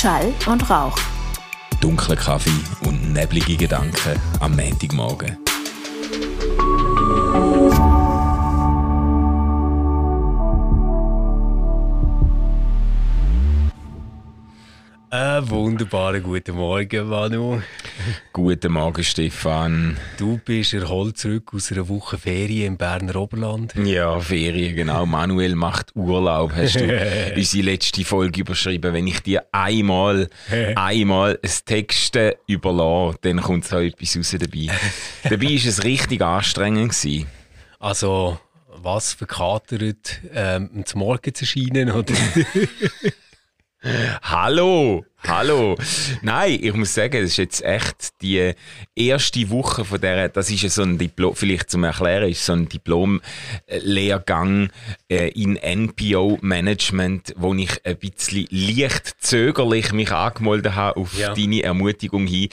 Schall und Rauch. Dunkler Kaffee und neblige Gedanken am Montagmorgen. Einen wunderbaren guten Morgen, Manu. Guten Morgen, Stefan. Du bist erholt zurück aus einer Woche Ferien im Berner Oberland. Ja, Ferien, genau. Manuel macht Urlaub. Hast du unsere letzte Folge überschrieben? Wenn ich dir einmal, einmal ein Texten überlasse, dann kommt so etwas raus dabei. dabei war es richtig anstrengend. Gewesen. Also, was verkatert, ähm, zum Morgen zu erscheinen, oder? Hallo, hallo. Nein, ich muss sagen, das ist jetzt echt die erste Woche von der, das ist ja so ein Diplom, vielleicht zum Erklären, ist so ein Diplom-Lehrgang äh, in NPO-Management, wo ich ein bisschen leicht zögerlich mich angemeldet habe auf ja. deine Ermutigung hin.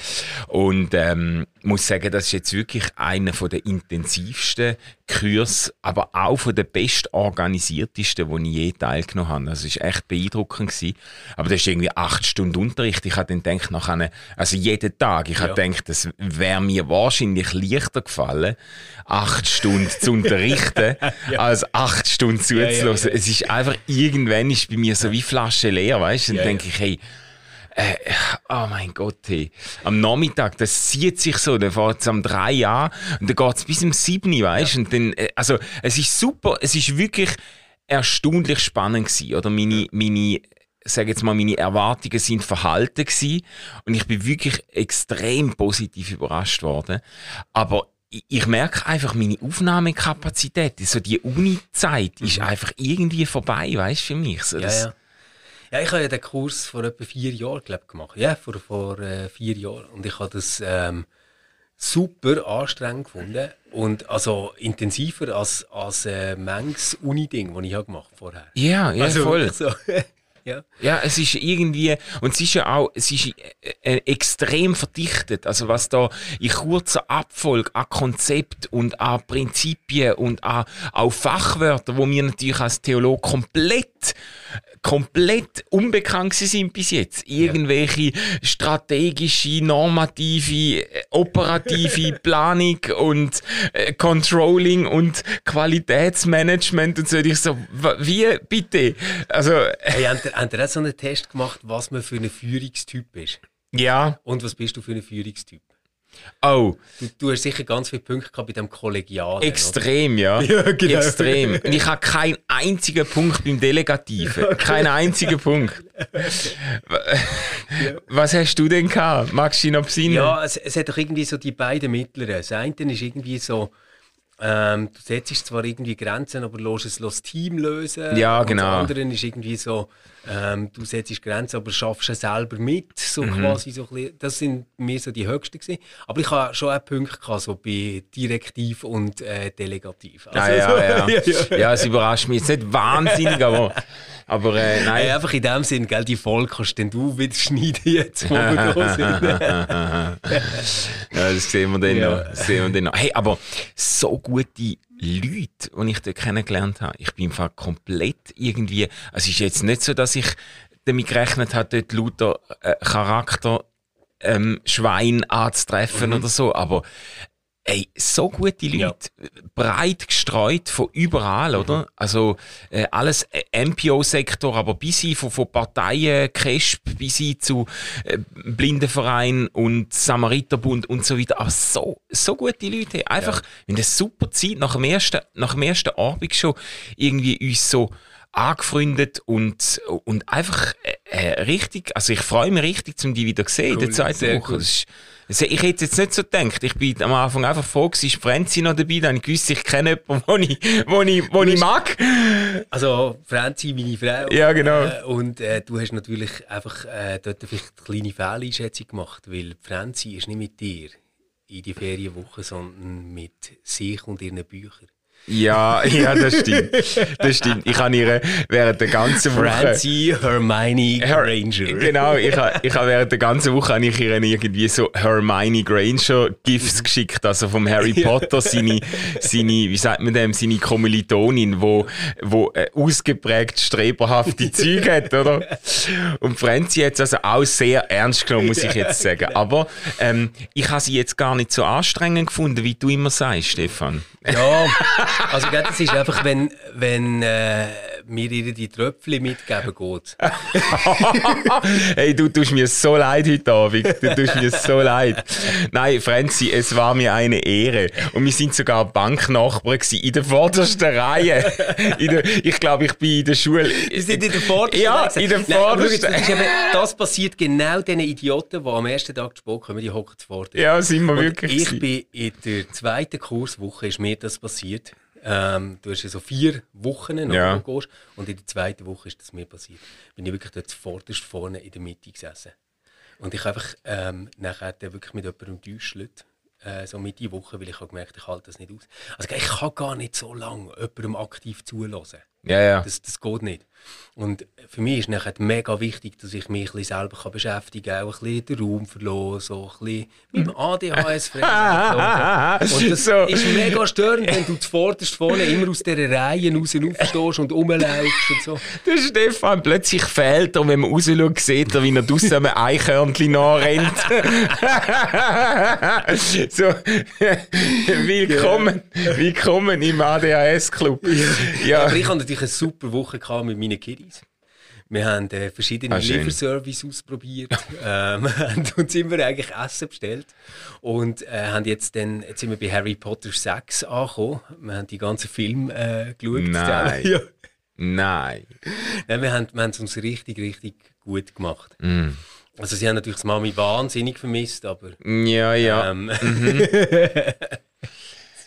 Und ähm, muss sagen, das ist jetzt wirklich einer der intensivsten Kurs, aber auch von der bestorganisiertesten, wo ich je teilgenommen habe. Das ist echt beeindruckend gewesen. Aber das ist irgendwie acht Stunden Unterricht. Ich habe dann gedacht, nachher, also jeden Tag, ich ja. habe gedacht, das wäre mir wahrscheinlich leichter gefallen, acht Stunden zu unterrichten, ja. als acht Stunden zuzulassen. Ja, es ist einfach, irgendwann ist bei mir so wie Flasche leer, weißt du? Dann denke ich, hey, äh, oh mein Gott, hey. Am Nachmittag, das zieht sich so, dann fährt es am 3 an und dann geht es bis um 7 weißt du? Ja. Und dann, äh, also, es ist super, es ist wirklich erstaunlich spannend gewesen, oder? Meine, meine, sage jetzt mal, meine Erwartungen sind verhalten gewesen und ich bin wirklich extrem positiv überrascht worden. Aber ich merke einfach, meine Aufnahmekapazität, so die Uni-Zeit ist mhm. einfach irgendwie vorbei, weißt du, für mich. So, ja, ja. Ja, ich habe ja den Kurs vor etwa vier Jahren glaub, gemacht. Ja, vor, vor äh, vier Jahren. Und ich habe das ähm, super anstrengend gefunden. Und also intensiver als, als äh, manches Uni-Ding, das ich habe gemacht vorher. Ja, ja, also, voll. So. Ja. ja, es ist irgendwie, und es ist ja auch, es ist äh, äh, extrem verdichtet. Also was da in kurzer Abfolge an Konzept und an Prinzipien und an auch Fachwörter, wo mir natürlich als Theolog komplett komplett unbekannt sind bis jetzt. Irgendwelche strategische, normative, operative Planung und äh, Controlling und Qualitätsmanagement und so. Ich so, wie bitte? Also, hey, habt ihr, habt ihr auch so einen Test gemacht, was man für ein Führungstyp ist? Ja. Und was bist du für ein Führungstyp? Oh. Du, du hast sicher ganz viele Punkte gehabt bei dem Kollegialen. Extrem, oder? ja. ja genau. Extrem. Und ich habe keinen einzigen Punkt beim Delegativen. Okay. Keinen einzigen Punkt. Was hast du denn gehabt? Magst du dich noch besinnen? Ja, es, es hat doch irgendwie so die beiden mittleren. Das eine ist irgendwie so ähm, du setzt zwar irgendwie Grenzen, aber lässt es das Team lösen. Ja, genau. Und das andere ist irgendwie so, ähm, du setzt Grenzen, aber schaffst es selber mit. So mhm. quasi so bisschen, das sind mir so die höchsten gewesen. Aber ich habe schon auch Punkte gehabt, so bei direktiv und äh, delegativ. Also, ja, ja, ja. ja, ja. es überrascht mich jetzt nicht wahnsinnig, aber aber äh, nein. Hey, einfach in dem Sinn, gell, die Folge kannst denn du wieder schneiden jetzt, wo wir da sind. ja, das sehen wir dann ja. noch. Das sehen wir dann noch. Hey, aber so gute Leute, die ich dort kennengelernt habe, ich bin einfach komplett irgendwie, also es ist jetzt nicht so, dass ich damit gerechnet habe, dort lauter äh, Charakter ähm, Schwein anzutreffen mhm. oder so, aber Ey, so gute Leute, ja. breit gestreut von überall, mhm. oder? Also äh, alles äh, MPO-Sektor, aber bis hin von, von Parteien, CRESP, bis hin zu äh, Blindenverein und Samariterbund und so weiter. Aber so, so gute Leute, einfach ja. in der super Zeit, nach dem ersten, nach dem ersten Abend schon irgendwie uns so angefreundet und, und einfach äh, äh richtig, also ich freue mich richtig, um die wieder zu sehen cool, in der zweiten Woche. Ich hätte jetzt nicht so gedacht. Ich bin am Anfang einfach froh, ist Franzi noch dabei, dann gewusst, ich kenne jemanden, den ich, wo ich, wo ich mag. Also, Franzi, meine Frau. Ja, genau. Äh, und äh, du hast natürlich einfach äh, dort vielleicht eine kleine Fehleinschätzung gemacht, weil Franzi ist nicht mit dir in die Ferienwoche, sondern mit sich und ihren Büchern. Ja, ja, das stimmt. Das stimmt. Ich habe ihre während der ganzen Woche... Francie Hermione Her Granger. Genau, ich habe ich ha während der ganzen Woche habe ich ihr irgendwie so Hermione Granger Gifts geschickt, also vom Harry Potter, seine, seine, wie sagt man dem, seine Kommilitonin, wo, wo äh, ausgeprägt streberhafte Züge hat, oder? Und Franzi hat es also auch sehr ernst genommen, muss ich jetzt sagen. Aber ähm, ich habe sie jetzt gar nicht so anstrengend gefunden, wie du immer sagst, Stefan. Ja, also gell, das ist einfach, wenn, wenn äh, mir ihr die Tröpfchen mitgeben geht. hey, du tust mir so leid heute Abend. Du tust mir so leid. Nein, Franzi, es war mir eine Ehre. Und wir sind sogar Banknachbarn gewesen, in der vordersten Reihe. Der, ich glaube, ich bin in der Schule. Wir sind in der vordersten Ja, Reihe. in der vordersten. eben, das passiert genau den Idioten, die am ersten Tag Sport kommen, die hocken zu vorderst. Ja, sind wir Und wirklich. ich gewesen. bin in der zweiten Kurswoche, ist mir das passiert. Ähm, du hast ja so vier Wochen, noch, Ja. gehst, und in der zweiten Woche ist das mir passiert. Bin ich wirklich dort vorderst vorne in der Mitte gesessen. Und ich habe einfach ähm, nachher dann wirklich mit jemandem getäuscht, äh, so Mitte Woche, weil ich habe gemerkt, ich halte das nicht aus. Also ich kann gar nicht so lange jemandem aktiv zulassen. Ja, ja. Das, das geht nicht. Und für mich ist nachher mega wichtig, dass ich mich ein bisschen selber kann beschäftigen kann, auch ein bisschen den Raum verlassen, so ein bisschen mit dem ADHS frei. Und das So. ist mega störend, wenn du zuvorderst vorne immer aus dieser Reihe raus aufstehst und rumlaufst und so. Der Stefan plötzlich fehlt er, wenn man rausschaut, sieht er, wie er draussen einem Eichhörnchen nachrennt. so, willkommen, willkommen im ADHS-Club. Ja, Aber ich hatte natürlich eine super Woche gehabt mit meinen Kiddies. Wir haben äh, verschiedene Ah. Lieferservice ausprobiert. ähm, haben uns immer eigentlich Essen bestellt. Und äh, haben jetzt, dann, jetzt sind wir bei Harry Potter 6 angekommen. Wir haben die ganzen Filme äh, geschaut. Nein. Ja. nein. Nein, wir haben wir haben es uns richtig, richtig gut gemacht. Mm. Also sie haben natürlich die Mami wahnsinnig vermisst, aber Ja, ja. ähm, Mhm.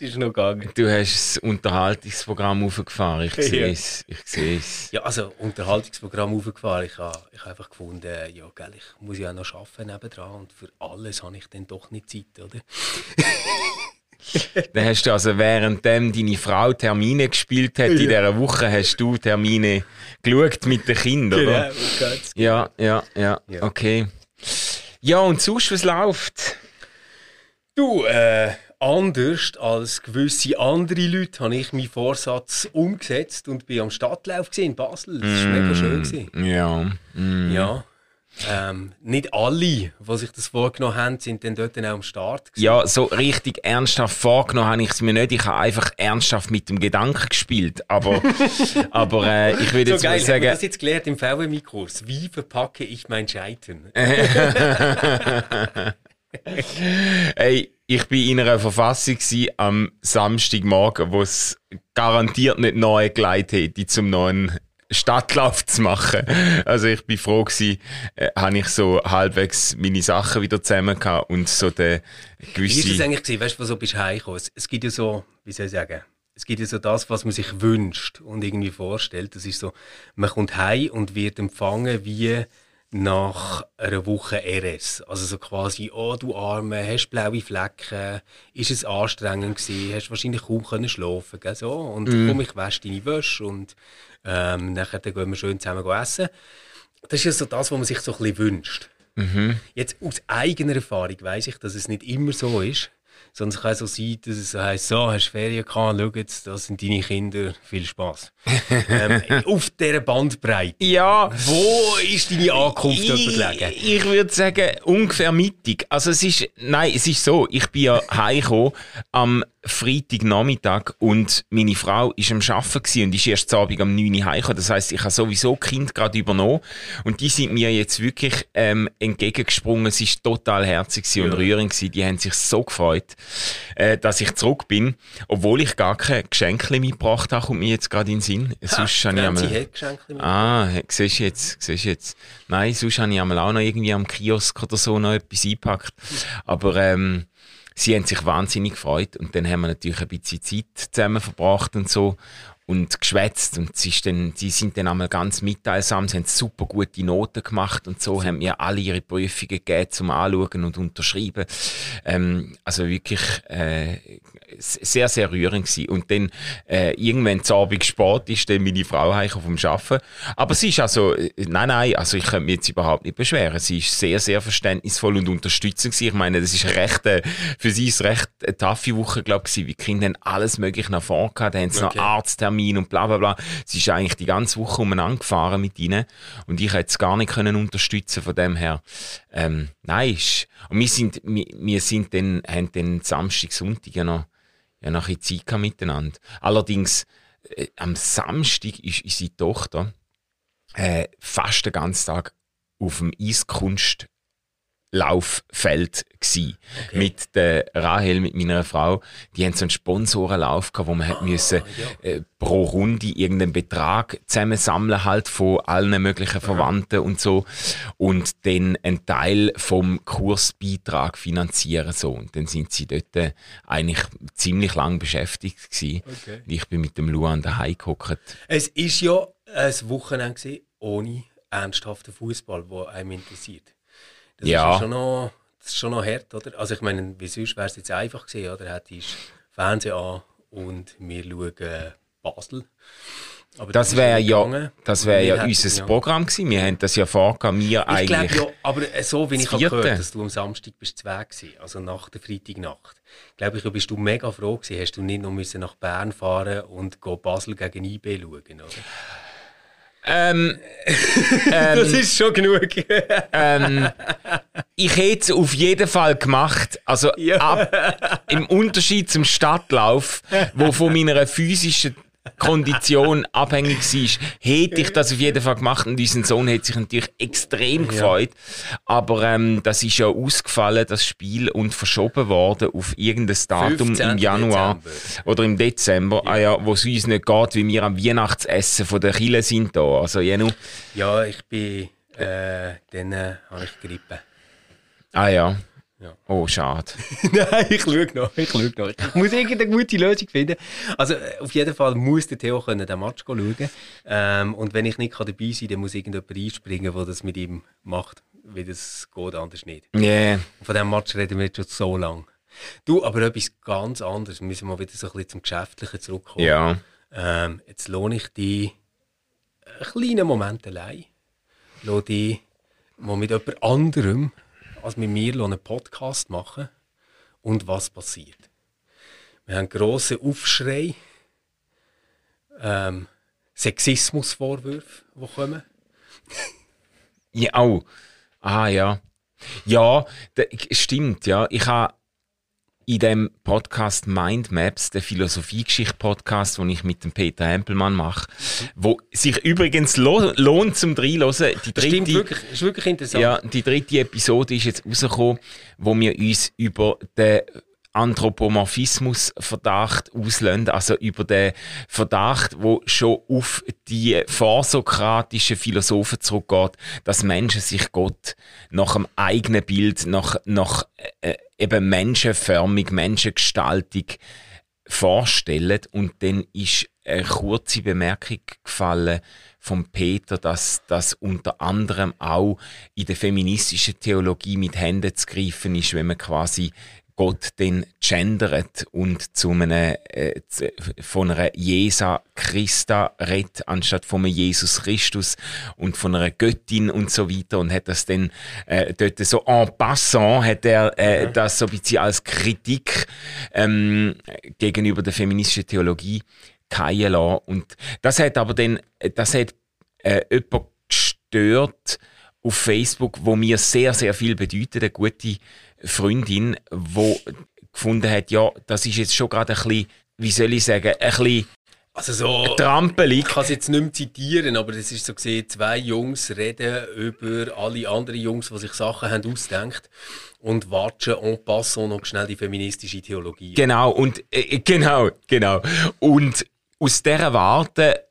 Es ist noch gegangen. Du hast das Unterhaltungsprogramm aufgefahren. Ich sehe Ja. es. Ich sehe es. Ja, also Unterhaltungsprogramm aufgefahren. Ich habe ich einfach gefunden, ja, gell, ich muss ja auch noch arbeiten nebendran und für alles habe ich dann doch nicht Zeit, oder? Dann hast du also, währenddem deine Frau Termine gespielt hat, in dieser Woche hast du Termine geschaut mit den Kindern, oder? ganz Ja, ja, ja, Ja. okay. Ja, und sonst, was läuft? Du, äh, anders als gewisse andere Leute habe ich meinen Vorsatz umgesetzt und bin am Stadtlauf in Basel. Das war mega schön. Gewesen. Ja. mm. Ja. Ähm, nicht alle, die sich das vorgenommen haben, sind dann dort auch am Start. Gewesen. Ja, so richtig ernsthaft vorgenommen habe ich es mir nicht. Ich habe einfach ernsthaft mit dem Gedanken gespielt. Aber, aber äh, ich würde So jetzt mal geil, wir sagen, das jetzt gelernt im VMI-Kurs. Wie verpacke ich mein Scheitern? ey, ich bin in einer Verfassung am Samstagmorgen, wo es garantiert nicht neu geleitet hätte, zum neuen Stadtlauf zu machen. Also ich bin froh gewesen, äh, habe ich so halbwegs meine Sachen wieder zusammen gehabt und so der Wie ist es gewisse... eigentlich gewesen? Weißt du, so bist du heimgekommen? Es, es gibt ja so, wie soll ich sagen, es gibt ja so das, was man sich wünscht und irgendwie vorstellt. Das ist so, man kommt heim und wird empfangen wie nach einer Woche RS. Also so quasi, oh du Arme, hast blaue Flecken, ist es anstrengend gewesen, hast wahrscheinlich kaum können schlafen, gell, so. Und komm, ich wasche deine Wäsche und ähm, nachher dann gehen wir schön zusammen essen. Das ist ja so das, was man sich so ein bisschen wünscht. Jetzt aus eigener Erfahrung weiß ich, dass es nicht immer so ist. Sondern es kann so sein, dass es so heisst, so, hast du Ferien gehabt, schau jetzt, das sind deine Kinder, viel Spaß. ähm, auf dieser Bandbreite. Ja, Wo ist deine Ankunft ich, gelegen? ich würde sagen, ungefähr mittig. Also es ist, nein, es ist so, ich bin ja heimgekommen am Freitagnachmittag und meine Frau ist am Arbeiten und ist erst zu Abend am 9 Uhr heimgekommen. Das heisst, ich habe sowieso Kind gerade übernommen und die sind mir jetzt wirklich ähm, entgegengesprungen. Es ist total herzig gewesen und rührend gewesen. Die haben sich so gefreut, äh, dass ich zurück bin, obwohl ich gar kein Geschenk mitgebracht habe, kommt mir jetzt gerade in den Sinn. Sonst habe ich einmal-. Ah, siehst du jetzt, siehst du jetzt. Nein, sonst habe ich einmal auch noch irgendwie am Kiosk oder so noch etwas eingepackt. Aber ähm, sie haben sich wahnsinnig gefreut und dann haben wir natürlich ein bisschen Zeit zusammen verbracht und so. Und geschwätzt und sie, dann, sie sind dann einmal ganz mitteilsam, sie haben super gute Noten gemacht und so haben mir alle ihre Prüfungen gegeben zum Anschauen und Unterschreiben. Ähm, also wirklich äh, sehr, sehr rührend gewesen. Und dann äh, irgendwann zu Abend spät ist dann meine Frau vom Arbeiten. Aber sie ist also, äh, nein, nein, also ich könnte mich jetzt überhaupt nicht beschweren. Sie ist sehr, sehr verständnisvoll und unterstützend gewesen. Ich meine, das ist recht, äh, für sie ist recht eine taffe Woche, glaube ich, wie die Kinder haben alles mögliche nach vorne gehabt, da haben sie okay. noch Arzttermin und bla, bla, bla. Sie ist eigentlich die ganze Woche umeinander gefahren mit ihnen und ich hätte es gar nicht können unterstützen von dem her. Ähm, nein, und wir sind, wir, wir sind dann, haben dann Samstag, Sonntag ja noch ja noch ein Zeit miteinander. Allerdings, äh, am Samstag ist unsere Tochter äh, fast den ganzen Tag auf dem Eiskunst Lauffeld gsi okay. mit der Rahel, mit meiner Frau. Die haben so einen Sponsorenlauf gehabt, wo man hat müssen ja. äh, pro Runde irgendeinen Betrag zusammensammeln halt von allen möglichen Verwandten ja. und so und dann einen Teil vom Kursbeitrag finanzieren so und dann sind sie dort äh, eigentlich ziemlich lang beschäftigt gsi. Okay. Ich bin mit dem Luan daheim gehockt. Es ist ja ein Wochenende ohne ernsthaften Fußball, wo einem interessiert. Das ja. ist schon noch, das ist schon noch hart, oder? Also ich meine, wie sonst wäre es jetzt einfach gewesen, oder? Hättest Fernsehen an und wir schauen Basel. Aber das wäre ja, das wäre ja unser ja. Programm gewesen. Wir haben das ja vorgehabt, ich eigentlich. Glaub, ja, aber so wie ich gehört dass du am Samstag bist zu Weg gewesen, also nach der Freitagnacht. Glaube ich, bist du mega froh gewesen, hast du nicht noch müssen nach Bern fahren und Basel gegen IB schauen, oder? Ähm, ähm, das ist schon genug. ähm, ich hätte es auf jeden Fall gemacht. Also ja. ab, im Unterschied zum Stadtlauf, wo von meiner physischen Kondition abhängig war, hätte ich das auf jeden Fall gemacht und unser Sohn hat sich natürlich extrem gefreut. Ja. Aber ähm, das ist ja ausgefallen, das Spiel, und verschoben worden auf irgendein Datum im Januar Dezember. oder im Dezember, ja. Ah, ja, wo es uns nicht geht, wie wir am Weihnachtsessen von der Chile sind da. Also, Jenu. Ja, ich bin, äh, dann äh, habe ich Grippe. Ah ja. Ja. Oh, schade. Nein, ich schaue noch. Ich schaue noch. Ich muss irgendeine gute Lösung finden. Also, äh, auf jeden Fall muss der Theo können den Match schauen. Ähm, und wenn ich nicht dabei sein kann, dann muss irgendjemand einspringen, der das mit ihm macht. Weil das geht anders nicht. Yeah. Und von diesem Match reden wir jetzt schon so lange. Du, aber etwas ganz anderes. Wir müssen mal wieder so ein bisschen zum Geschäftlichen zurückkommen. Ja. Ähm, jetzt lohne ich dich einen kleinen Moment allein. Lohne dich mal mit jemand anderem als mit mir einen Podcast machen. Und was passiert? Wir haben grossen Aufschrei, ähm, Sexismusvorwürfe, die kommen. ja, oh. Ah, ja. Ja, stimmt, ja. Ich habe in dem Podcast Mindmaps, der Philosophiegeschichte-Podcast, den ich mit dem Peter Hempelmann mache, wo sich übrigens lo lohnt zum Reinhören. Die dritte, Stimmt, wirklich, ist wirklich interessant. Ja, die dritte Episode ist jetzt rausgekommen, wo wir uns über den Anthropomorphismus-Verdacht auslösen, also über den Verdacht, wo schon auf die vorsokratischen Philosophen zurückgeht, dass Menschen sich Gott nach einem eigenen Bild, nach, nach äh, eben menschenförmig, menschengestaltig vorstellen. Und dann ist eine kurze Bemerkung gefallen von Peter, dass das unter anderem auch in der feministischen Theologie mit Händen zu greifen ist, wenn man quasi Gott den gendert und zu einem, äh, von einer Jesa Christa redet, anstatt von einem Jesus Christus und von einer Göttin und so weiter und hat das dann äh, dort so en passant hat er äh, mhm. das so ein bisschen als Kritik ähm, gegenüber der feministischen Theologie fallen lassen. Und das hat aber dann, das hat äh, jemand gestört auf Facebook, wo mir sehr, sehr viel bedeutet, eine gute Freundin, die gefunden hat, ja, das ist jetzt schon gerade ein bisschen, wie soll ich sagen, ein bisschen also so, trampelig. Ich kann es jetzt nicht mehr zitieren, aber das ist so gesehen, zwei Jungs reden über alle anderen Jungs, die sich Sachen haben ausgedacht und watschen en passant noch schnell die feministische Theologie. Genau, und äh, genau, genau. Und aus dieser Warte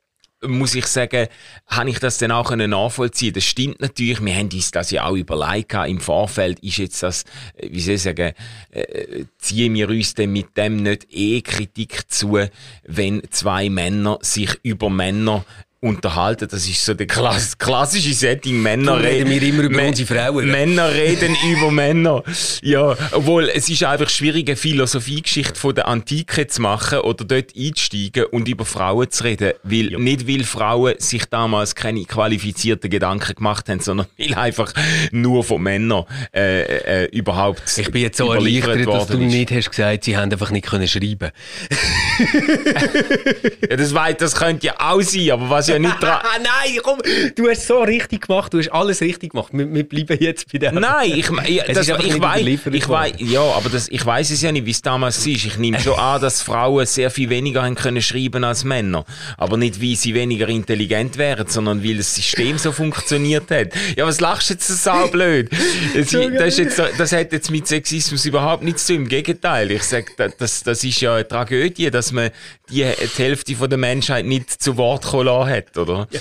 muss ich sagen, habe ich das dann auch nachvollziehen Das stimmt natürlich. Wir haben uns das ja auch überlegt. Im Vorfeld ist jetzt das, äh, wie soll ich sagen, äh, ziehen wir uns denn mit dem nicht eh Kritik zu, wenn zwei Männer sich über Männer unterhalten. Das ist so der klass klassische Setting. Männer reden wir immer über unsere Frauen. Männer reden über Männer. Ja, obwohl es ist einfach schwierig, eine Philosophiegeschichte von der Antike zu machen oder dort einzusteigen und über Frauen zu reden. Weil, ja. Nicht weil Frauen sich damals keine qualifizierten Gedanken gemacht haben, sondern weil einfach nur von Männern äh, äh, überhaupt Ich bin jetzt so erleichtert, dass du ist. nicht hast gesagt, sie haben einfach nicht können schreiben. ja, das, weit, das könnte ja auch sein, aber was ja nicht dran. Nein, komm, du hast so richtig gemacht, du hast alles richtig gemacht. Wir, wir bleiben jetzt bei der. Nein, ich, ich, das, ich weiß, ich weiß, ja, aber das, ich weiß es ja nicht, wie es damals ist. Ich nehme schon an, dass Frauen sehr viel weniger haben können schreiben als Männer, aber nicht, weil sie weniger intelligent wären, sondern weil das System so funktioniert hat. Ja, was lachst du jetzt so blöd? Das, das, jetzt, das hat jetzt mit Sexismus überhaupt nichts zu tun. Im Gegenteil, ich sage, das, das ist ja eine Tragödie, dass man die, die Hälfte von der Menschheit nicht zu Wort kommen lassen hat hat, oder? Ja.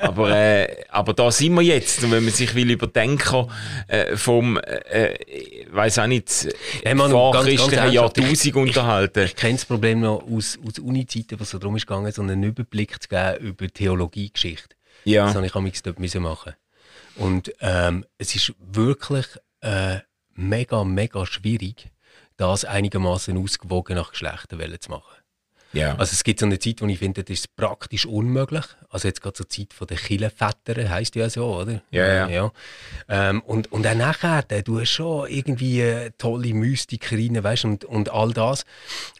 aber, äh, aber da sind wir jetzt. Und wenn man sich will überdenken äh, vom, äh, weiß auch nicht, man, vorchristlichen Jahrtausend unterhalten. Ich, ich kenne das Problem noch aus, aus Uni-Zeiten, was so darum ist gegangen, so einen Überblick zu geben über Theologiegeschichte. Ja. Das habe ich am dort müssen machen. Und ähm, es ist wirklich äh, mega, mega schwierig, das einigermaßen ausgewogen nach Geschlechtern zu machen. Ja. Also es gibt so eine Zeit, wo ich finde, das ist praktisch unmöglich. Also jetzt gerade zur so Zeit von den Killenvätern, heisst ja so, oder? Ja, ja. ja. Ähm, und, und auch nachher, du hast schon irgendwie tolle Mystiker rein, weißt, und, und all das.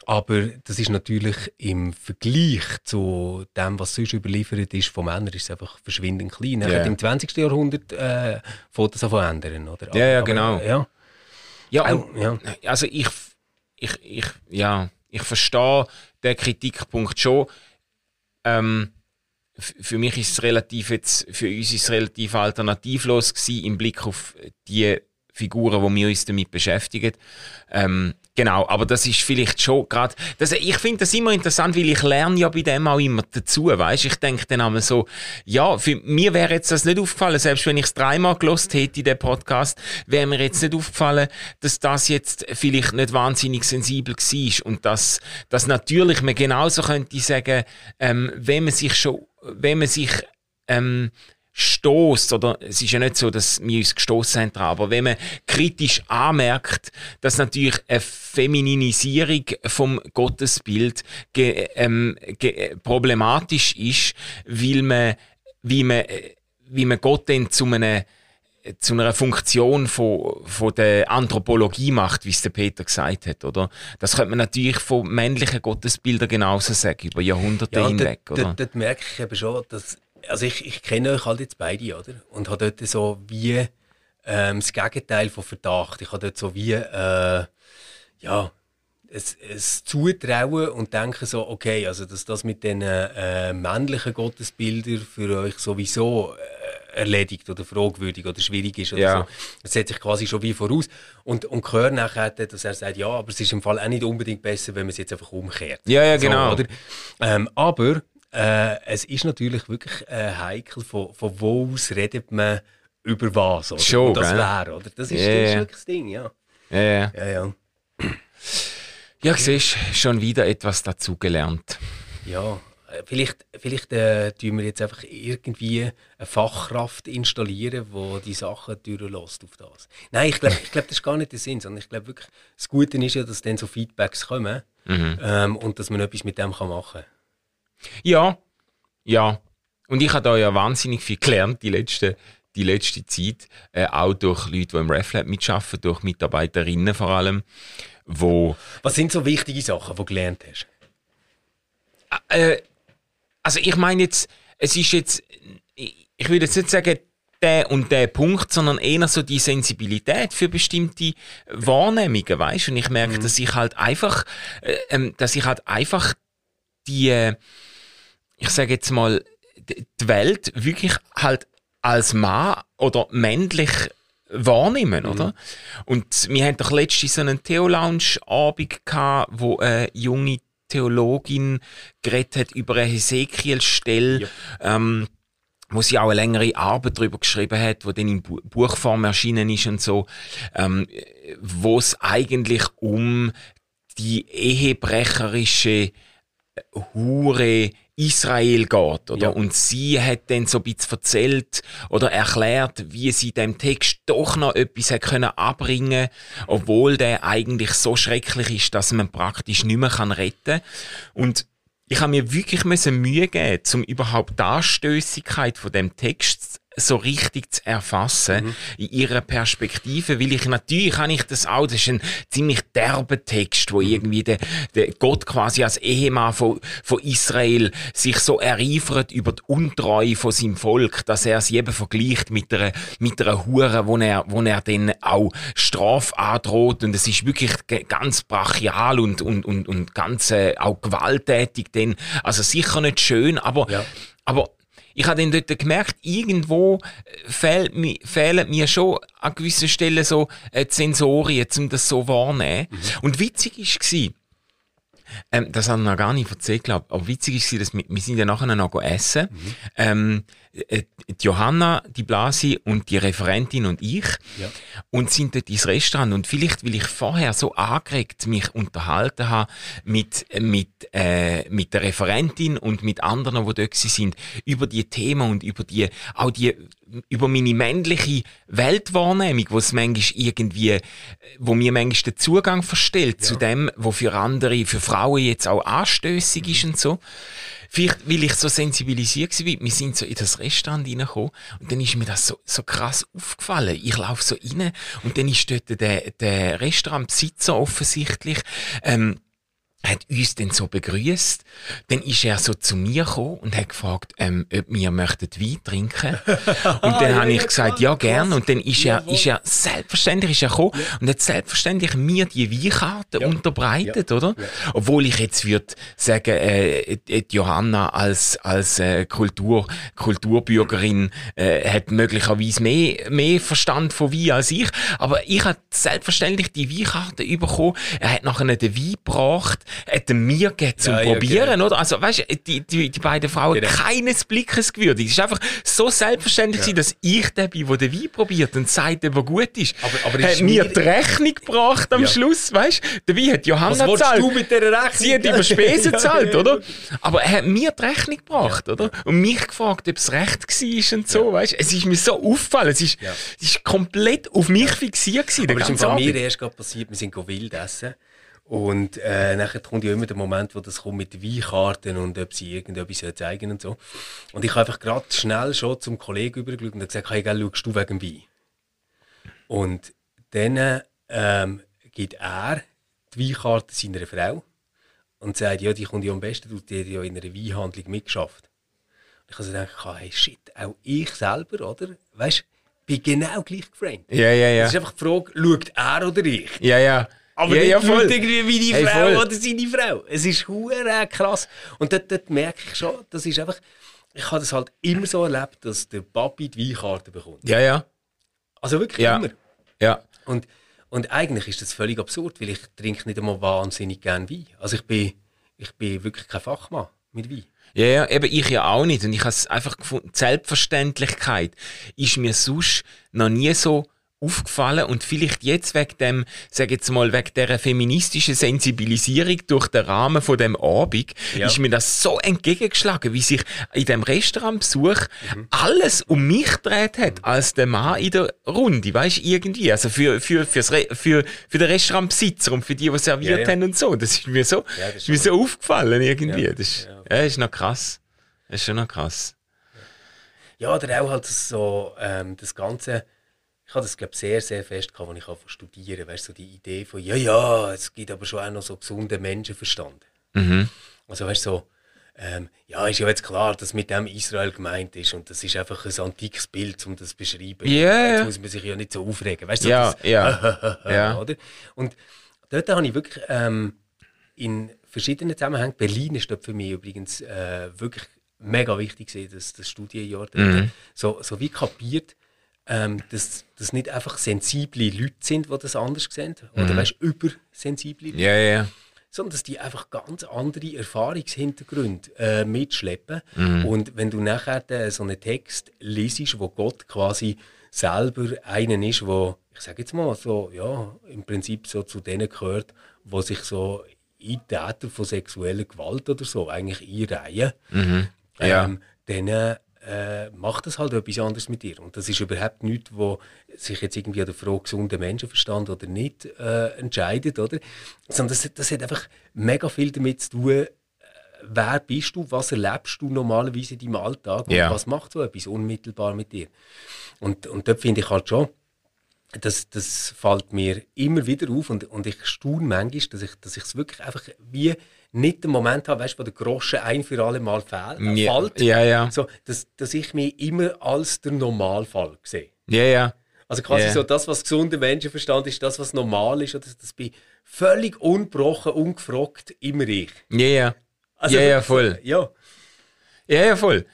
Aber das ist natürlich im Vergleich zu dem, was sonst überliefert ist von Männern, ist es einfach verschwindend klein. Ja. Im 20. Jahrhundert äh, fängt das an ändern, oder? Ja, ja, genau. Aber, ja. Ja, und, ja, also ich, ich, ich, ja, ich verstehe den Kritikpunkt schon. Ähm, für mich ist es relativ jetzt, für uns ist es relativ alternativlos gewesen, im Blick auf die Figuren, wo wir uns damit beschäftigen. Ähm, Genau, aber das ist vielleicht schon gerade, ich finde das immer interessant, weil ich lerne ja bei dem auch immer dazu, weißt? Ich denke dann einmal so, ja, für mir wäre jetzt das nicht aufgefallen, selbst wenn ich es dreimal gelost hätte, den Podcast, wäre mir jetzt nicht aufgefallen, dass das jetzt vielleicht nicht wahnsinnig sensibel war und dass, dass natürlich man genauso könnte sagen, ähm, wenn man sich schon, wenn man sich, ähm, stoßt oder es ist ja nicht so, dass wir uns gestoßen haben, aber wenn man kritisch anmerkt, dass natürlich eine Femininisierung vom Gottesbild ge, ähm, ge, problematisch ist, weil man, wie man, wie man Gott dann zu einem zu einer Funktion von, von der Anthropologie macht, wie es der Peter gesagt hat, oder? Das könnte man natürlich von männlichen Gottesbildern genauso sagen, über Jahrhunderte ja, hinweg, oder? Dort, dort merke ich eben schon, dass also ich, ich kenne euch halt jetzt beide, oder? Und habe dort so wie ähm, das Gegenteil von Verdacht. Ich habe dort so wie, äh, ja, es, es zutrauen und denken so, okay, also dass das mit den äh, männlichen Gottesbildern für euch sowieso äh, erledigt oder fragwürdig oder schwierig ist oder ja. so. Das setzt sich quasi schon wie voraus. Und, und höre nachher, dass er sagt, ja, aber es ist im Fall auch nicht unbedingt besser, wenn man es jetzt einfach umkehrt. Ja, ja, genau. So, ähm, aber äh, es ist natürlich wirklich äh, heikel, von, von wo aus redet man über was. Oder? Schon, das wäre, oder? Das ist, yeah. das ist wirklich das Ding, ja. Ja, ja. ja, ja. siehst schon wieder etwas dazugelernt. Ja, äh, vielleicht, vielleicht äh, tun wir jetzt einfach irgendwie eine Fachkraft installieren, die die Sachen durchlässt auf das. Nein, ich glaube, ich glaub, das ist gar nicht der Sinn, sondern ich glaube wirklich, das Gute ist ja, dass dann so Feedbacks kommen mhm. ähm, und dass man etwas mit dem kann machen kann. Ja, ja. Und ich habe da ja wahnsinnig viel gelernt die letzte, die letzte Zeit, äh, auch durch Leute, die im RefLab mitarbeiten, durch Mitarbeiterinnen vor allem, wo... Was sind so wichtige Sachen, die du gelernt hast? Äh, also ich meine jetzt, es ist jetzt, ich würde jetzt nicht sagen, der und der Punkt, sondern eher so die Sensibilität für bestimmte Wahrnehmungen, weißt? Und ich merke, mhm. dass ich halt einfach, äh, ähm, dass ich halt einfach die ich sage jetzt mal, die Welt wirklich halt als Mann oder männlich wahrnehmen, mhm. oder? Und wir hatten doch letztens so einen Theo-Lounge-Abend gehabt, wo eine junge Theologin geredet hat über eine Hesekiel-Stelle. Ja. Ähm, wo sie auch eine längere Arbeit darüber geschrieben hat, wo dann in Buchform erschienen ist und so, ähm, wo es eigentlich um die ehebrecherische Hure Israel geht, oder? Ja. Und sie hat dann so ein bisschen erzählt oder erklärt, wie sie dem Text doch noch etwas hat können abbringen, obwohl der eigentlich so schrecklich ist, dass man praktisch nicht mehr retten kann. Und ich habe mir wirklich Mühe geben, um überhaupt die Anstößigkeit von dem Text so richtig zu erfassen mhm. in ihrer Perspektive, weil ich natürlich kann ich das auch, das ist ein ziemlich derber Text, wo mhm. irgendwie der, der Gott quasi als Ehemann von, von Israel sich so ereifert über die Untreue von seinem Volk, dass er sie eben vergleicht mit einer, mit einer Hure, wo er, wo er dann auch Straf androht und es ist wirklich ganz brachial und, und, und, und ganz äh, auch gewalttätig denn, also sicher nicht schön, aber, ja. aber ich habe dann dort gemerkt, irgendwo äh, fehlt mir, fehlen mir schon an gewissen Stellen so äh, Sensorien, um das so wahrnehmen. Mhm. Und witzig war, ähm, das haben wir noch gar nicht erzählt, glaube Aber witzig war, dass wir, wir sind ja nachher noch essen. Mhm. Ähm, äh, die Johanna, die Blasi und die Referentin und ich ja. und sind dort ins Restaurant und vielleicht, weil ich vorher so angeregt mich unterhalten habe mit, mit, äh, mit der Referentin und mit anderen, die dort sind, über die Themen und über die, auch die, über meine männliche Weltwahrnehmung, wo es manchmal irgendwie, wo mir manchmal den Zugang verstellt ja. zu dem, wo für andere, für Frauen jetzt auch anstößig ist und so. Vielleicht, weil ich so sensibilisiert war, wir sind so in das Restaurant reingekommen und dann ist mir das so, so krass aufgefallen. Ich laufe so rein und dann ist dort der, der Restaurantbesitzer offensichtlich, ähm, hat uns dann so begrüßt. Dann ist er so zu mir gekommen und hat gefragt, ähm, ob wir möchten Wein trinken. und dann habe ich gesagt, ja, gern. Und dann ist er, ist er, selbstverständlich ist er gekommen ja. und hat selbstverständlich mir die Weinkarte unterbreitet, oder? Obwohl ich jetzt würde sagen, äh, die Johanna als, als äh, Kultur, Kulturbürgerin äh, hat möglicherweise mehr, mehr Verstand von Wein als ich. Aber ich habe selbstverständlich die Weinkarte bekommen. Er hat nachher den Wein gebracht hat mir gegeben zum ja, Probieren, ja, genau. oder? Also, weißt du, die, die, die beiden Frauen genau. keines Blickes gewürdigt. Es ist einfach so selbstverständlich, ja. dass ich der bin, der den Wein probiert und sagt, ob er gut ist. Aber, aber hat mir die Rechnung gebracht am. Schluss, weißt du? Der Wein hat Johanna gezahlt. du mit dieser Rechnung? Sie hat über Spesen gezahlt, oder? Aber er hat mir die Rechnung gebracht, oder? Und mich gefragt, ob es recht war und so, weißt du? Es ist mir so aufgefallen. Es ist, es ist komplett auf mich fixiert gewesen. Aber es ist mir erst gerade passiert, wir sind wild essen. Und äh, nachher kommt ja immer der Moment, wo das kommt mit Weinkarten und ob sie irgendetwas zeigen und so. Und ich habe einfach gerade schnell schon zum Kollegen übergeschaut und gesagt, hey, gell, schaust du wegen Wein? Und dann ähm, gibt er die Weinkarte seiner Frau und sagt, ja, die kommt ja am besten, du hast ja in einer Weinhandlung mitgeschafft. Und ich habe so gedacht, hey, shit, auch ich selber, oder? Weißt du, bin genau gleich geframed. Ja, ja, ja. Es ist einfach die Frage, schaut er oder ich? Ja, ja. Aber ja, ja, voll. irgendwie hey, Frau voll. oder seine Frau. Es ist hure krass. Und dort, dort merke ich schon, das ist einfach, ich habe das halt immer so erlebt, dass der Papi die Weinkarte bekommt. Ja, ja. Also wirklich ja. immer. Ja. Und, und eigentlich ist das völlig absurd, weil ich trinke nicht einmal wahnsinnig gerne Wein. Also ich bin, ich bin wirklich kein Fachmann mit Wein. Ja, ja, eben ich ja auch nicht. Und ich habe es einfach gefunden, Selbstverständlichkeit ist mir sonst noch nie so aufgefallen und vielleicht jetzt wegen dem, sag jetzt mal, wegen der feministischen Sensibilisierung durch den Rahmen von dem Abend, ja. ist mir das so entgegengeschlagen, wie sich in dem Restaurantbesuch mhm. alles um mich dreht hat, als der Mann in der Runde, weißt irgendwie, also für, für, fürs Re für, für den Restaurantbesitzer und für die, die serviert ja, ja. haben und so, das ist mir so, ist mir so aufgefallen irgendwie, das ist, ja. ist noch krass, das ist schon noch krass. Ja, oder auch halt so, ähm, das ganze, ich habe das glaube sehr, sehr fest gehabt, als ich anfangen studieren. Weißt so die Idee von, ja, ja, es gibt aber schon auch noch so gesunden Menschenverstand. Mhm. Also weißt so, ähm, ja, ist ja jetzt klar, dass mit dem Israel gemeint ist und das ist einfach ein antikes Bild, um das zu beschreiben. Yeah. Jetzt muss man sich ja nicht so aufregen. Weißt du, so ja, ja. ja. Oder? Und dort habe ich wirklich ähm, in verschiedenen Zusammenhängen, Berlin ist dort für mich übrigens äh, wirklich mega wichtig gewesen, das, das Studienjahr, mhm. so, so wie kapiert, ähm, dass das nicht einfach sensible Leute sind, die das anders sehen, oder mhm. weißt, übersensible Leute. Ja, ja. sondern dass die einfach ganz andere Erfahrungshintergründe äh, mitschleppen. Mhm. Und wenn du nachher äh, so einen Text liest, wo Gott quasi selber einen ist, wo ich sage jetzt mal so, ja, im Prinzip so zu denen gehört, wo sich so in Täter von sexueller Gewalt oder so eigentlich einreihen, Mhm. Ja. ähm, dann äh, macht das halt etwas anderes mit dir. Und das ist überhaupt nichts, wo sich jetzt irgendwie an der Frage gesunder Menschenverstand oder nicht äh, entscheidet, oder? Sondern das, das hat einfach mega viel damit zu tun, äh, wer bist du, was erlebst du normalerweise in deinem Alltag und Ja. was macht so etwas unmittelbar mit dir. Und, und dort finde ich halt schon, das, das fällt mir immer wieder auf und, und ich staune manchmal, dass ich dass ich es wirklich einfach wie nicht den Moment habe, weißt, wo der Groschen ein für alle Mal fäll, äh, Ja, fällt. ja, ja. So, dass, dass ich mich immer als der Normalfall sehe. Ja, ja. Also quasi Ja. so das, was gesunder Menschenverstand ist, das, was normal ist, oder das, das bin völlig ungebrochen, ungefragt immer ich. Ja, ja. Also, ja, ja, voll. Ja, Ja, ja, voll.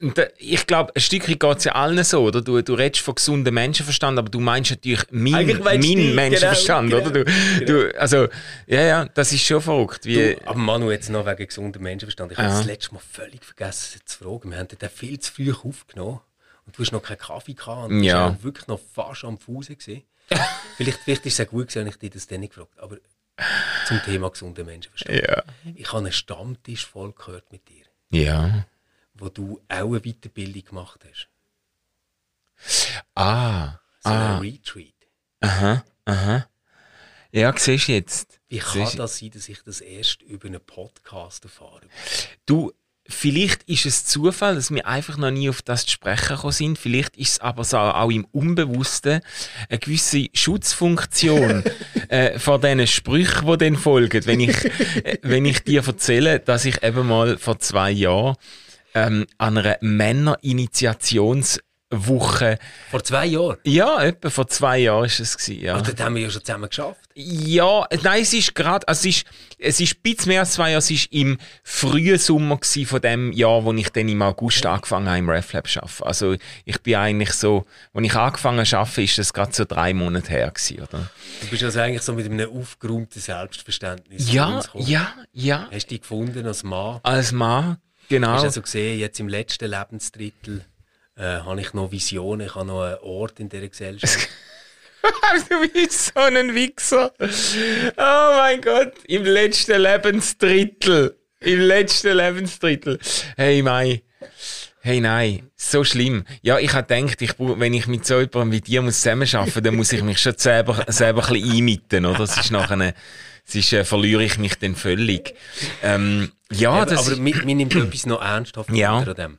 Und da- ich glaube, ein Stückchen geht es ja allen so, oder? Du, du redest von gesundem Menschenverstand, aber du meinst natürlich mein, mein du dich, Menschenverstand, genau, oder? Du, du, also, ja, ja, das ist schon verrückt. Wie, Du, aber Manu, jetzt noch wegen gesundem Menschenverstand. Ich habe Ja. das letzte Mal völlig vergessen zu fragen. Wir haben den viel zu früh aufgenommen. Und du hast noch keinen Kaffee gehabt. Und du Ja. auch wirklich noch fast am Fuße gewesen. vielleicht, vielleicht ist es auch gut gewesen, wenn ich dich das dann nicht gefragt Aber zum Thema gesunder Menschenverstand. ja. Ich habe einen Stammtisch voll gehört mit dir, Ja. Wo du auch eine Weiterbildung gemacht hast. Ah. So ah. ein Retreat. Aha. Aha. Ja, siehst du jetzt. Wie kann Siehst das sein, dass ich das erst über einen Podcast erfahre? Du, vielleicht ist es Zufall, dass wir einfach noch nie auf das zu sprechen gekommen sind. Vielleicht ist es aber so auch im Unbewussten eine gewisse Schutzfunktion äh, vor diesen Sprüchen, die dann folgen. Wenn ich, äh, wenn ich dir erzähle, dass ich eben mal vor zwei Jahren ähm, an einer Männerinitiationswoche, Vor zwei Jahren. ja, etwa vor zwei Jahren ist es gewesen, ja. Und dort haben wir ja schon zusammen geschafft. Ja, nein, es ist gerade, also es ist, es ist ein bisschen mehr als zwei Jahre, es ist im frühen Sommer von dem Jahr, wo ich dann im August angefangen habe, im RefLab zu arbeiten. Also ich bin eigentlich so, als ich angefangen habe arbeiten, ist das gerade so drei Monate her gewesen, oder? Du bist also eigentlich so mit einem aufgeräumten Selbstverständnis Ja, ja, ja, Hast du dich gefunden als Mann? als Mann, genau. Hast du also gesehen, jetzt im letzten Lebensdrittel äh, habe ich noch Visionen, ich habe noch einen Ort in dieser Gesellschaft. du bist so ein Wichser. Oh mein Gott, im letzten Lebensdrittel. Im letzten Lebensdrittel. Hey, Mai. Hey, nein, so schlimm. Ja, ich habe gedacht, ich, wenn ich mit so jemandem wie dir muss zusammenarbeiten dann muss ich mich schon selber, selber ein bisschen einmitten, oder? Es ist nachher es ist, äh, verliere ich mich dann völlig. Ähm, ja, aber das aber mir, mir nimmt etwas noch ernsthaft Ja. An dem.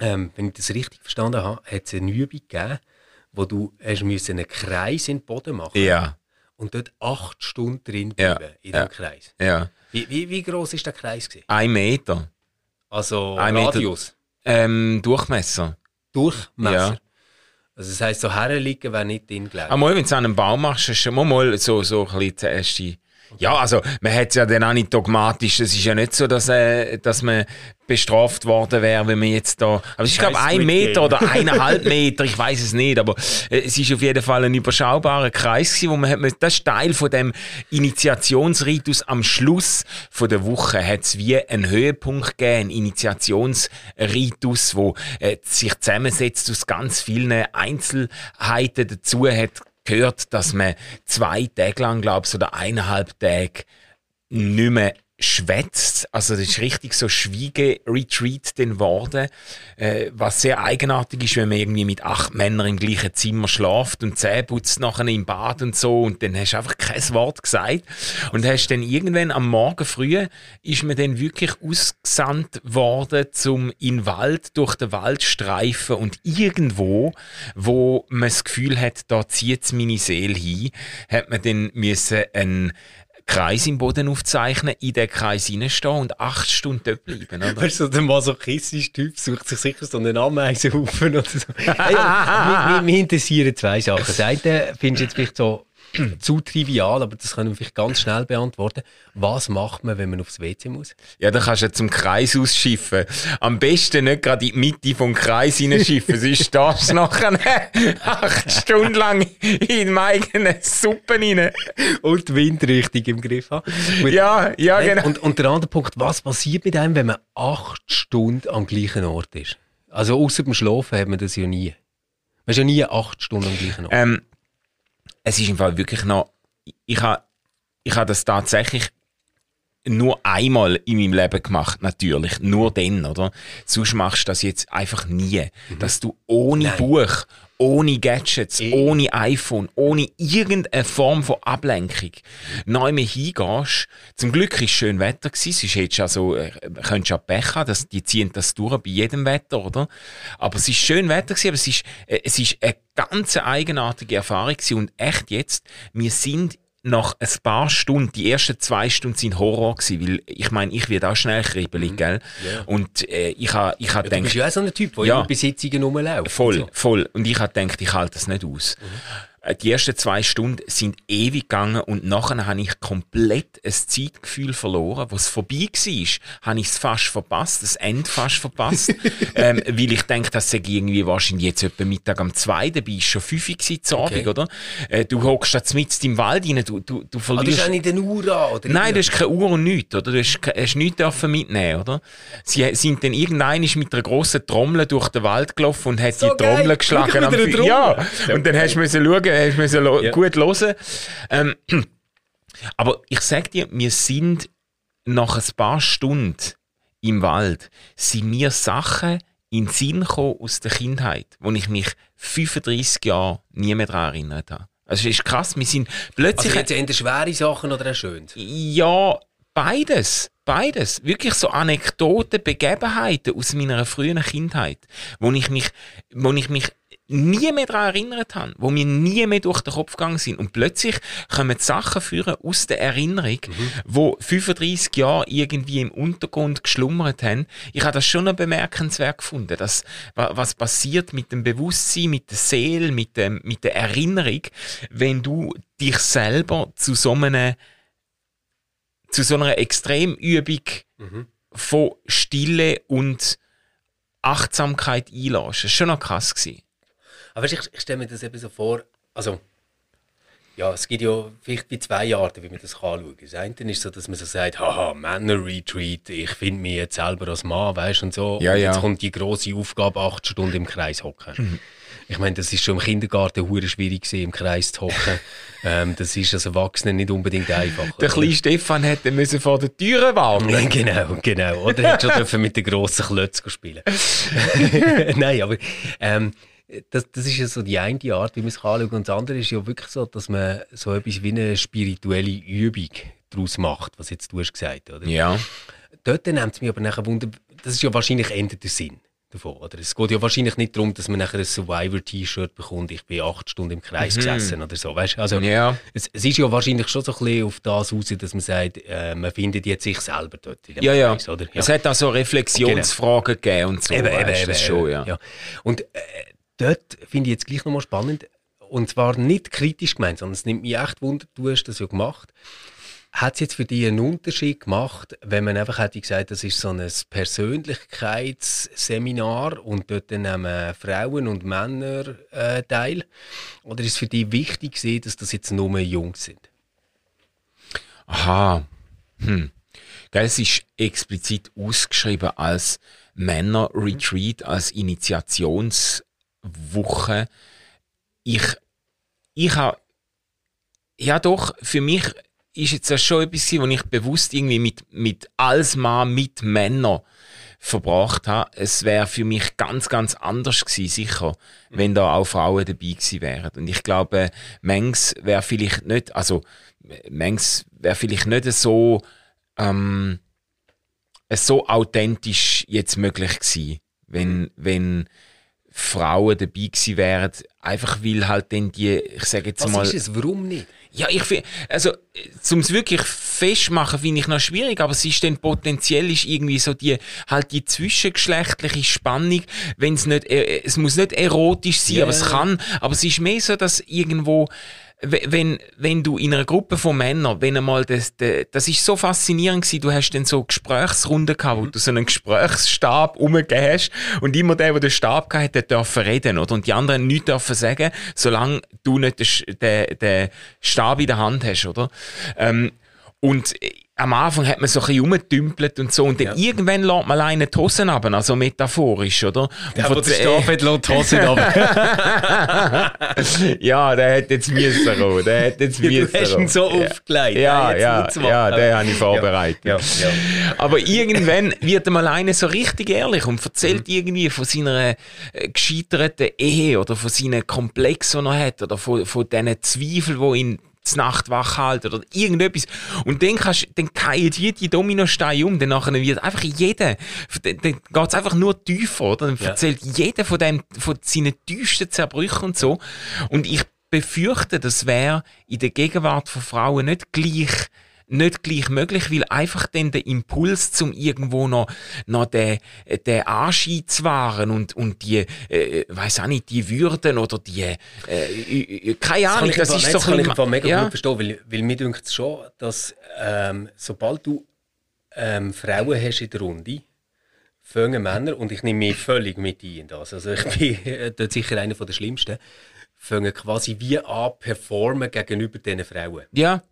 Ähm, wenn ich das richtig verstanden habe, hat es eine Übung gegeben, wo du hast müssen einen Kreis in den Boden machen ja, und dort acht Stunden drin Ja, bleiben in ja. dem Kreis. ja. Wie, wie, wie groß ist der Kreis? Gewesen? Ein Meter. Also Ein Meter. Radius, Ähm, Durchmesser. Durchmesser. Ja. Also das heisst, so herliegen wäre nicht drin gelegen. Einmal, wenn du es an einem Baum machst, ist schon mal, so, so ein bisschen der erste. Ja, also, man hat es ja dann auch nicht dogmatisch. Es ist ja nicht so, dass, äh, dass man bestraft worden wäre, wenn man jetzt da. Aber es ist, glaube ich, ein Meter oder eineinhalb Meter, ich weiß es nicht. Aber äh, es ist auf jeden Fall ein überschaubarer Kreis gewesen, wo man hat, das ist Teil von dem Initiationsritus. Am Schluss von der Woche hat es wie einen Höhepunkt gegeben, einen Initiationsritus, wo äh, sich zusammensetzt aus ganz vielen Einzelheiten. Dazu hat gehört, dass man zwei Tage lang, glaube oder eineinhalb Tage nicht mehr schwätzt. Also das ist richtig so Schwiege-Retreat dann geworden, äh, was sehr eigenartig ist, wenn man irgendwie mit acht Männern im gleichen Zimmer schlaft und Zähne putzt nachher im Bad und so und dann hast du einfach kein Wort gesagt und hast dann irgendwann am Morgen früh ist man dann wirklich ausgesandt worden zum in den Wald, durch den Wald streifen und irgendwo, wo man das Gefühl hat, da zieht meine Seele hin, hat man dann müssen einen Kreis im Boden aufzeichnen, in den Kreis reinstehen und acht Stunden dort bleiben. Oder? Weißt du, der masochistische Typ sucht sich sicher so einen Ameisenhaufen oder so. hey, mich, mich interessieren zwei Sachen. Das eine findest du jetzt vielleicht so zu trivial, aber das können wir vielleicht ganz schnell beantworten. Was macht man, wenn man aufs WC muss? Ja, dann kannst du zum Kreis ausschiffen. Am besten nicht gerade in die Mitte vom Kreis hineinschiffen, sonst stehst du nachher acht Stunden lang in eigenen Suppen rein. Und die Windrichtung im Griff haben. Ja, ja, genau. Und, und der andere Punkt, was passiert mit einem, wenn man acht Stunden am gleichen Ort ist? Also außer beim Schlafen hat man das ja nie. Man ist ja nie acht Stunden am gleichen Ort. Ähm, es ist im Fall wirklich noch, ich habe ich ha das tatsächlich nur einmal in meinem Leben gemacht, natürlich. Nur dann, oder? Sonst machst du das jetzt einfach nie. Mhm. Dass du ohne Nein. Buch, ohne Gadgets, e ohne iPhone, ohne irgendeine Form von Ablenkung neu mehr hingehst. Zum Glück war schön Wetter gewesen, sonst hättest du also, äh, könntest ja Pech haben, dass die ziehen das durch bei jedem Wetter, oder? Aber es ist schön Wetter gewesen, aber es ist, äh, es ist eine ganz eigenartige Erfahrung gewesen und echt jetzt, wir sind nach ein paar Stunden, die ersten zwei Stunden sind Horror gewesen, weil ich meine, ich werde auch schnell kribbelig, mhm. gell? Yeah. Und äh, ich habe ich ha ja, gedacht... Du bist ja auch so ein Typ, der ja, immer bei Sitzungen rumläuft. Voll, so. voll. Und ich habe gedacht, ich halte das nicht aus. Mhm. Äh, die ersten zwei Stunden sind ewig gegangen und nachher habe ich komplett ein Zeitgefühl verloren. Was vorbei war, habe ich es fast verpasst, das Ende fast verpasst, ähm, weil ich denke, das sei irgendwie wahrscheinlich jetzt etwa Mittag am 2. dabei ist schon 5 Uhr zu Abend, okay. oder? Äh, du hockst da mitten im Wald rein, du, du, du verlierst... Aber du hast nicht eine Uhr an, oder? Nein, du hast keine Uhr und nichts, oder? Du hast, hast nichts dürfen mitnehmen, oder? Sie sind dann irgendein mit einer grossen Trommel durch den Wald gelaufen und hat so die Trommel geschlagen. Am ja, und dann hast du müssen schauen, hast müssen ja. gut hören. Ähm, aber ich sag dir, wir sind nach ein paar Stunden im Wald, sind mir Sachen in den Sinn gekommen aus der Kindheit, wo ich mich 35 Jahre nie mehr daran erinnert habe. Also es ist krass, wir sind plötzlich... Also jetzt eher schwere Sachen oder schön? Ja, beides. Beides. Wirklich so Anekdoten, Begebenheiten aus meiner frühen Kindheit, wo ich mich, wo ich mich nie mehr daran erinnert habe, wo mir nie mehr durch den Kopf gegangen sind. Und plötzlich kommen Sachen führen aus der Erinnerung, mhm. wo 35 Jahre irgendwie im Untergrund geschlummert haben. Ich habe das schon bemerkenswert gefunden, dass, was passiert mit dem Bewusstsein, mit der Seele, mit, dem, mit der Erinnerung, wenn du dich selber zu so einer, zu so einer Extremübung mhm. von Stille und Achtsamkeit einlässt. Das war schon noch krass. Gewesen. Aber ich, ich stelle mir das eben so vor, also ja, es gibt ja vielleicht wie zwei Arten, wie man das kann anschauen kann. Das eine ist so, dass man so sagt, haha, Männer-Retreat, ich finde mich jetzt selber als Mann, weißt und so. Ja, und jetzt ja. kommt die große Aufgabe, acht Stunden im Kreis hocken. Mhm. Ich meine, das ist schon im Kindergarten hure schwierig gewesen, im Kreis zu hocken. ähm, das ist als Erwachsener nicht unbedingt einfach. Der kleine Stefan hätte müssen vor der Tür warten. genau, genau. Oder hätte schon mit den grossen Klötzen spielen. Nein, aber ähm, das, das ist ja so die eine Art, wie man es anschauen kann. Und das andere ist ja wirklich so, dass man so etwas wie eine spirituelle Übung daraus macht, was jetzt du hast gesagt, oder? Ja. Dort nimmt es mich aber nachher Wunder, das ist ja wahrscheinlich Ende der Sinn davon, oder? Es geht ja wahrscheinlich nicht darum, dass man nachher ein Survivor-T-Shirt bekommt, ich bin acht Stunden im Kreis mhm. gesessen oder so, weißt? Also, ja. es, es, ist ja wahrscheinlich schon so ein bisschen auf das aus, dass man sagt, äh, man findet jetzt sich selber dort in dem ja, Kreis, ja. oder? Ja. Es hat auch so Reflexionsfragen genau. gegeben und so, eben, eben, eben, schon, ja. ja. Und äh, dort finde ich jetzt gleich nochmal spannend, und zwar nicht kritisch gemeint, sondern es nimmt mich echt Wunder, du hast das ja gemacht. Hat es jetzt für dich einen Unterschied gemacht, wenn man einfach hätte gesagt, das ist so ein Persönlichkeitsseminar und dort nehmen Frauen und Männer äh, teil? Oder ist es für dich wichtig gewesen, dass das jetzt nur Jungs sind? Aha. Hm. Es ist explizit ausgeschrieben als Männer-Retreat, als Initiations- Woche. Ich, ich habe, ja doch, für mich ist jetzt das schon etwas, wo ich bewusst irgendwie mit, mit als Mann, mit Männern verbracht habe. Es wäre für mich ganz, ganz anders gewesen, sicher, wenn da auch Frauen dabei gewesen wären. Und ich glaube, Mengs wäre vielleicht nicht, also, Mengs wäre vielleicht nicht so, ähm, so authentisch jetzt möglich gewesen, wenn, wenn, Frauen dabei gewesen wären, einfach weil halt dann die, ich sage jetzt Was mal... Was ist es? Warum nicht? Ja, ich finde, also, um es wirklich festmachen, finde ich noch schwierig, aber es ist dann potenziell ist irgendwie so die, halt die zwischengeschlechtliche Spannung, wenn es nicht, äh, es muss nicht erotisch sein, yeah. aber es kann, aber es ist mehr so, dass irgendwo, wenn, wenn du in einer Gruppe von Männern, wenn einmal das, das, ist so faszinierend gewesen, du hast dann so Gesprächsrunden gehabt, wo du so einen Gesprächsstab umgegeben hast und immer der, der den Stab gehabt hat, der dürfen reden, oder? Und die anderen nichts dürfen sagen, solange du nicht den, den, den Stab in der Hand hast, oder? Ähm, und am Anfang hat man so ein bisschen rumgetümpelt und so. Und dann ja. irgendwann lässt man alleine die Hosen ab, also metaphorisch, oder? Der, der Staffel lässt die Hosen ab. ja, der hat jetzt müssen kommen. Der hat jetzt müssen Du hast ihn so ja. aufgelegt. Ja, ja, ja, ja, den habe ich vorbereitet. Ja. Ja. Aber irgendwann wird er mal alleine so richtig ehrlich und erzählt mhm. irgendwie von seiner äh, gescheiterten Ehe oder von seinen Komplexen, die er hat oder von, von diesen Zweifeln, die ihn Nacht wach halten oder irgendetwas. Und dann kannst, dann fallen jede Dominosteine um, dann nachher wird einfach jeder, dann, dann geht's einfach nur tiefer, oder? Dann ja. erzählt jeder von dem, von seinen tiefsten Zerbrüchen und so. Und ich befürchte, das wäre in der Gegenwart von Frauen nicht gleich nicht gleich möglich, weil einfach dann der Impuls zum irgendwo noch, noch den, den Anschein zu wahren und, und die, äh, weiß auch nicht, die Würden oder die, äh, keine Ahnung, das, das ist so ein bisschen... mega ja. gut verstehen, weil, weil mir denkt es schon, dass ähm, sobald du ähm, Frauen hast in der Runde, fangen Männer, und ich nehme mich völlig mit ein in das, also ich bin dort sicher einer der Schlimmsten, fangen quasi wie an performen gegenüber diesen Frauen. Ja.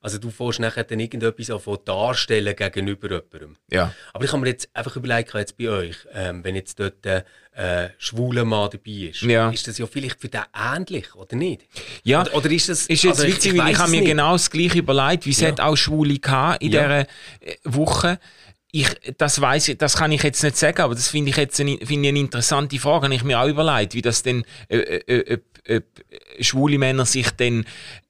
Also du fährst nachher dann irgendetwas von darstellen gegenüber jemandem. Ja. Aber ich habe mir jetzt einfach überlegt, jetzt bei euch, ähm, wenn jetzt dort ein äh, schwuler Mann dabei ist, ja. ist das ja vielleicht für den ähnlich, oder nicht? Ja. Oder, oder ist das... Ist jetzt also witzig, ich, ich, ich habe mir nicht. genau das gleiche überlegt, wie es ja. hat auch Schwule gehabt in ja. dieser äh, Woche. Ich, das weiß das kann ich jetzt nicht sagen, aber das finde ich jetzt eine, finde ich eine interessante Frage. Habe ich mir auch überlegt, wie das denn, äh, äh, äh, äh, schwule Männer sich denn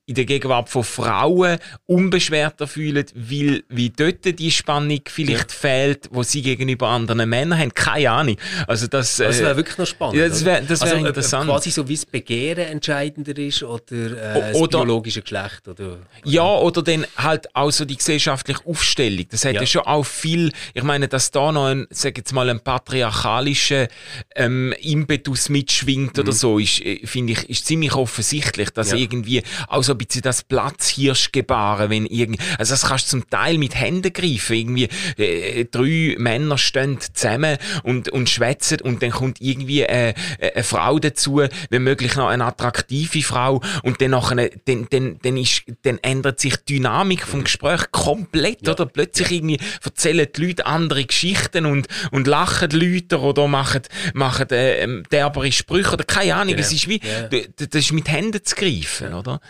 in der Gegenwart von Frauen unbeschwerter fühlen, weil wie dort die Spannung vielleicht ja. fehlt, wo sie gegenüber anderen Männern haben. Keine Ahnung. Also das, das wäre äh, wirklich noch spannend. Ja, das wäre das wär also, interessant. Quasi so wie das Begehren entscheidender ist oder äh, das oder, biologische Geschlecht. Oder, oder, Ja, oder dann halt auch so die gesellschaftliche Aufstellung. Das hat ja, ja schon auch viel, ich meine, dass da noch ein, sag jetzt mal, ein patriarchalischer ähm, Impetus mitschwingt mhm. oder so, ist, äh, finde ich, ist ziemlich offensichtlich, dass irgendwie auch so ein bisschen das Platzhirsch gebaren, wenn irgendwie, also das kannst du zum Teil mit Händen greifen, irgendwie äh, drei Männer stehen zusammen und, und schwätzen und dann kommt irgendwie äh, eine Frau dazu, wenn möglich noch eine attraktive Frau und dann nachher, dann, dann, dann ist, dann ändert sich die Dynamik vom Gespräch komplett, ja. oder? Plötzlich ja. irgendwie erzählen die Leute andere Geschichten und, und lachen die Leute oder machen, machen äh, derbere Sprüche oder keine Ahnung, genau. es ist wie, ja. das ist mit Händen zu greifen, oder?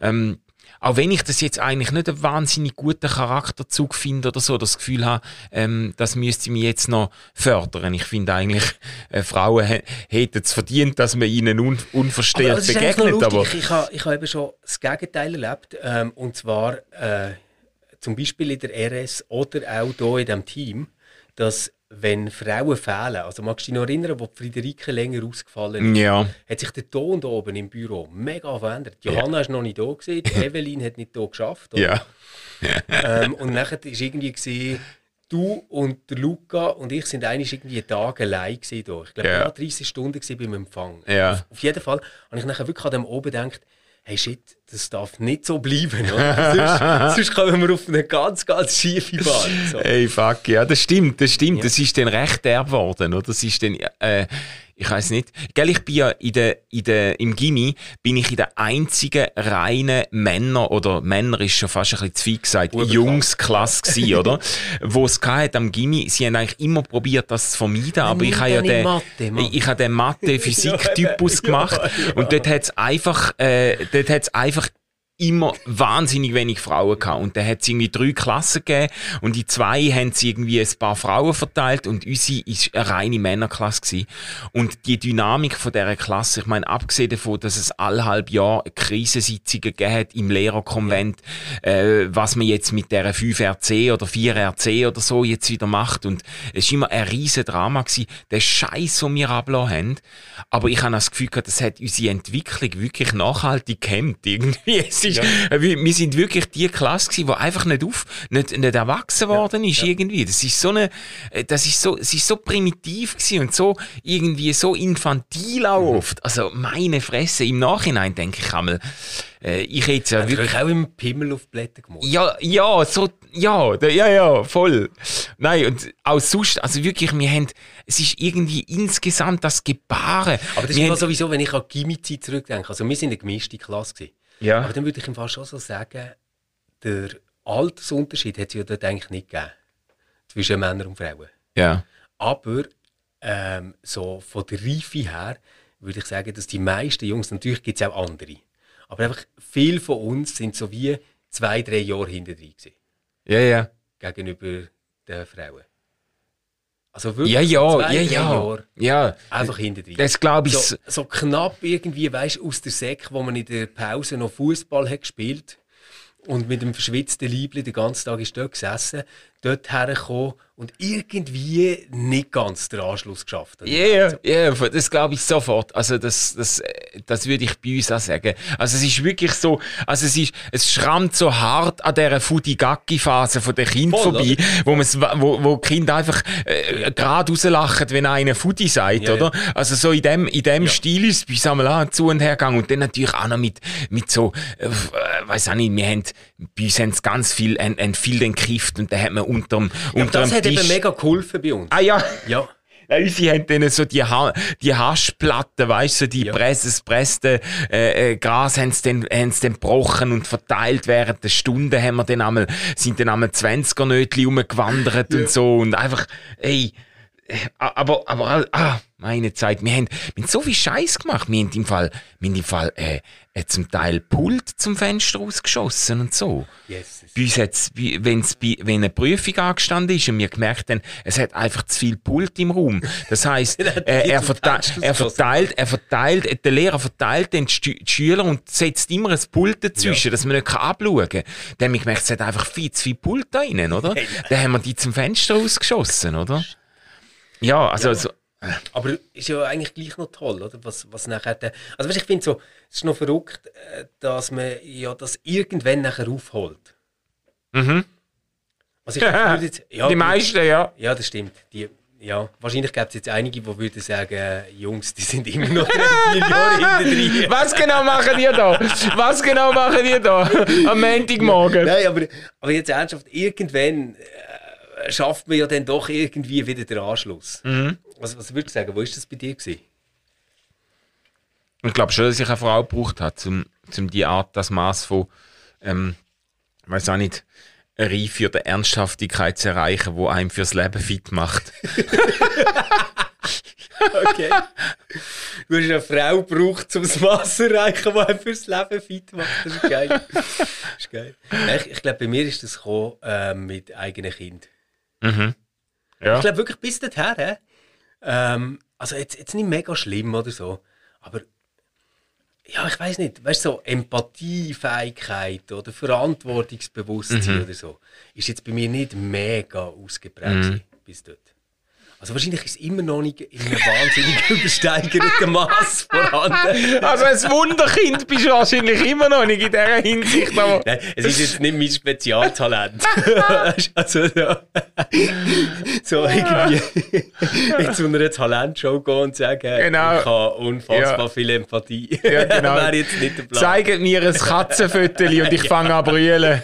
Ähm, auch wenn ich das jetzt eigentlich nicht einen wahnsinnig guten Charakterzug finde oder so, das Gefühl habe, ähm, das müsste mich jetzt noch fördern. Ich finde eigentlich, äh, Frauen hätten es verdient, dass man ihnen un unverstellt begegnet. Aber ich habe ich ha eben schon das Gegenteil erlebt. Ähm, und zwar äh, zum Beispiel in der RS oder auch hier in diesem Team, dass wenn Frauen fehlen, also magst du dich noch erinnern, wo Friederike länger ausgefallen ist, ja. hat sich der Ton da oben im Büro mega verändert. Johanna ja. ist noch nicht da gewesen, Evelyn hat nicht da geschafft. Oder? Ja. ähm, und nachher war irgendwie gewesen, du und der Luca und ich sind eigentlich irgendwie Tage allein gewesen da. Ich glaube, ja. 30 Stunden beim Empfang. Ja. Auf, auf, jeden Fall habe ich nachher wirklich an dem oben gedacht, hey shit, das darf nicht so bleiben. Oder? sonst, sonst kommen wir auf eine ganz, ganz schiefe Bahn. So. Hey, fuck, ja, das stimmt, das stimmt. Ja. Das ist dann recht derb worden, oder? Das ist dann, äh, ich weiß nicht. Gell, ich bin ja in der, in der, im Gimmi bin ich in der einzigen reinen Männer, oder Männer ist schon fast ein bisschen zu viel gesagt, Jungsklasse gewesen, oder? Wo es hat am Gimmi, sie haben eigentlich immer probiert, das zu vermeiden, aber ich habe ja den, Mathe, ich habe den Mathe-Physik-Typus gemacht und dort hat es einfach, äh, dort hat's einfach immer wahnsinnig wenig Frauen gehabt. Und da hat es irgendwie drei Klassen gegeben und die zwei haben sie irgendwie ein paar Frauen verteilt und unsere ist eine reine Männerklasse gewesen. Und die Dynamik von dieser Klasse, ich meine, abgesehen davon, dass es allhalb Jahr Krisensitzungen gegeben hat im Lehrerkonvent, äh, was man jetzt mit der 5RC oder 4RC oder so jetzt wieder macht. Und es war immer ein riesen Drama gewesen, der Scheiß, den wir abgelassen haben. Aber ich habe das Gefühl gehabt, das hat unsere Entwicklung wirklich nachhaltig gehemmt. Irgendwie ist, äh, wir, sind wirklich die Klasse gewesen, die einfach nicht auf, nicht, nicht erwachsen worden ist irgendwie. Das ist so eine, äh, das ist so, es ist so primitiv gewesen und so irgendwie so infantil auch Mhm. oft. Also meine Fresse, im Nachhinein denke ich einmal, äh, ich hätte ja wirklich auch im Pimmel auf die Blätter gemacht? ja, ja, so, ja, ja, ja, voll. Nein, und auch sonst, also wirklich, wir haben, es ist irgendwie insgesamt das Gebaren. Aber das ist wir immer haben, sowieso, wenn ich an die Gimmi-Zeit zurückdenke. Also wir sind eine gemischte Klasse gewesen. Ja. Aber dann würde ich im Fall schon so sagen, der Altersunterschied hat es ja dort eigentlich nicht gegeben. Zwischen Männern und Frauen. ja. Aber ähm, so von der Reife her würde ich sagen, dass die meisten Jungs, natürlich gibt es auch andere, aber einfach viele von uns sind so wie zwei, drei Jahre hinter drin gewesen, Ja, ja. gegenüber den Frauen. Also wirklich Ja, ja, zwei, ja, ja. Jahre Ja. einfach hinter. Das glaube ich. so, so knapp irgendwie, weißt aus der Säcke, wo man in der Pause noch Fußball hat gespielt und mit dem verschwitzten Liebli den ganzen Tag ist dort gesessen, dort hergekommen und irgendwie nicht ganz den Anschluss geschafft. hat. Ja, ja, ja, das glaube ich sofort. Also das, das, äh, das würde ich bei uns auch sagen. Also es ist wirklich so, also es ist, es schrammt so hart an dieser Fudigaki-Phase von der Kind Voll, vorbei, wo man's, wo, wo die Kinder einfach äh, gerade rauslachen, wenn einer Fudi sagt, Ja, oder? Also so in dem, in dem Stil ist es bei auch zu und her gegangen. Und dann natürlich auch noch mit, mit so, äh, weiß auch nicht, wir haben, bei uns ganz viel, haben, haben viel den gekifft und dann hat man unterm, Aber unterm das hat Tisch... eben mega geholfen bei uns. ah ja... Ja. Ja, unsere haben dann so die, ha die Haschplatten, weißt du, die Ja. Press, das presste äh, äh, Gras haben sie dann, haben sie dann gebrochen und verteilt während der Stunde haben wir dann einmal, sind dann einmal 20er Nötli rumgewandert und so und einfach, ey, aber, aber, ah, meine Zeit, wir haben, wir haben so viel Scheiß gemacht, wir haben im Fall, wir haben im Fall, äh, äh, zum Teil Pult zum Fenster rausgeschossen und so. Yes. Bei uns hat's, bei- wenn's bei, wenn eine Prüfung angestanden ist und wir gemerkt haben, es hat einfach zu viel Pult im Raum. Das heisst, äh, er, verteilt, er verteilt, er verteilt, der Lehrer verteilt dann die, Schüler und setzt immer ein Pult dazwischen, dass man nicht abschauen kann. Dann haben wir gemerkt, es hat einfach viel zu viel Pult da rein, oder? Dann haben wir die zum Fenster rausgeschossen, oder? Ja, also, also Aber ist ja eigentlich gleich noch toll, oder? Was, was nachher der, also weißt, ich finde so, es ist noch verrückt, äh, dass man ja das irgendwann nachher aufholt. Mhm. Also ich würde jetzt, ja, die meisten, ja. Ja, das stimmt. Die, ja, wahrscheinlich gibt es jetzt einige, die würden sagen, äh, Jungs, die sind immer noch vier Jahre hinter drin. Was genau machen die da? Was genau machen die da? Am Montagmorgen. Nein, aber, aber jetzt ernsthaft, irgendwann äh, schafft man ja dann doch irgendwie wieder den Anschluss. Mhm. Was, was würdest du sagen, wo ist das bei dir gewesen? Ich glaube schon, dass ich eine Frau gebraucht habe, um, um die Art, das Maß von, ähm, weiß auch nicht, Reife oder Ernsthaftigkeit zu erreichen, wo einem fürs Leben fit macht. Okay. du hast eine Frau gebraucht, um das Mass zu erreichen, die einem fürs Leben fit macht. Das ist geil. Das ist geil. Ich, ich glaube, bei mir ist das gekommen, äh, mit eigenen Kind. Ja. Ich glaube wirklich bis hä? Ähm, also jetzt, jetzt nicht mega schlimm oder so, aber ja, ich weiß nicht, weißt du, so Empathiefähigkeit oder Verantwortungsbewusstsein oder so, ist jetzt bei mir nicht mega ausgeprägt gewesen bis dort. Also wahrscheinlich ist es immer noch nicht in einem wahnsinnig übersteigerten Maß vorhanden. Also ein Wunderkind bist du wahrscheinlich immer noch nicht in dieser Hinsicht, aber... Nein, es ist jetzt nicht mein Spezialtalent. also, ja. so irgendwie in zu einer Talentshow gehen und sagen, Genau. ich habe unfassbar Ja. viel Empathie. Ja, genau. Wäre jetzt nicht der Plan. Zeigt mir ein Katzenviertel und ich fange an zu brüllen.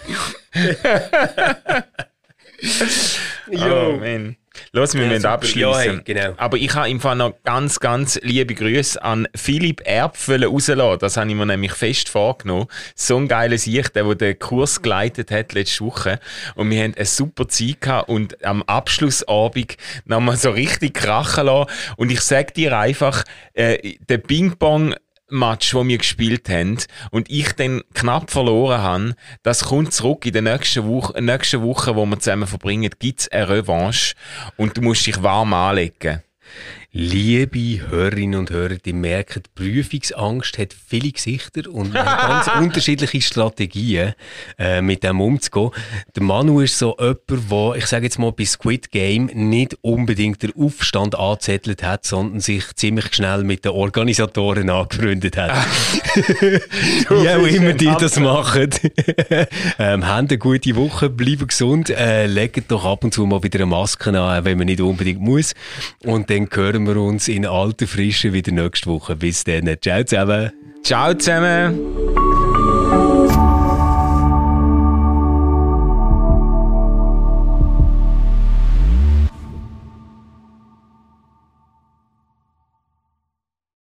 Jo. Oh, man. Los, wir Ja, müssen abschließen. Ja, genau. Aber ich habe im Fall noch ganz, ganz liebe Grüße an Philipp Erb rauslassen. Das habe ich mir nämlich fest vorgenommen. So ein geiler Sicht, der, der den Kurs geleitet hat letzte Woche. Und wir haben eine super Zeit gehabt und am Abschlussabend nochmal so richtig krachen lassen. Und ich sag dir einfach, äh, der Ping-Pong Match, wo wir gespielt haben und ich dann knapp verloren habe, das kommt zurück in der nächsten Woche, nächsten Woche wo wir zusammen verbringen, gibt's eine Revanche und du musst dich warm anlegen. Liebe Hörerinnen und Hörer, die merken, Prüfungsangst hat viele Gesichter und ganz unterschiedliche Strategien, äh, mit dem umzugehen. Der Manu ist so jemand, der, ich sage jetzt mal, bei Squid Game nicht unbedingt den Aufstand angezettelt hat, sondern sich ziemlich schnell mit den Organisatoren angefreundet hat. Wie auch immer die das machen. ähm, haben eine gute Woche, bleiben gesund, äh, legt doch ab und zu mal wieder eine Maske an, wenn man nicht unbedingt muss. Und dann hören hören wir uns in alter Frische wieder nächste Woche. Bis dann. Ciao zusammen. Ciao zusammen.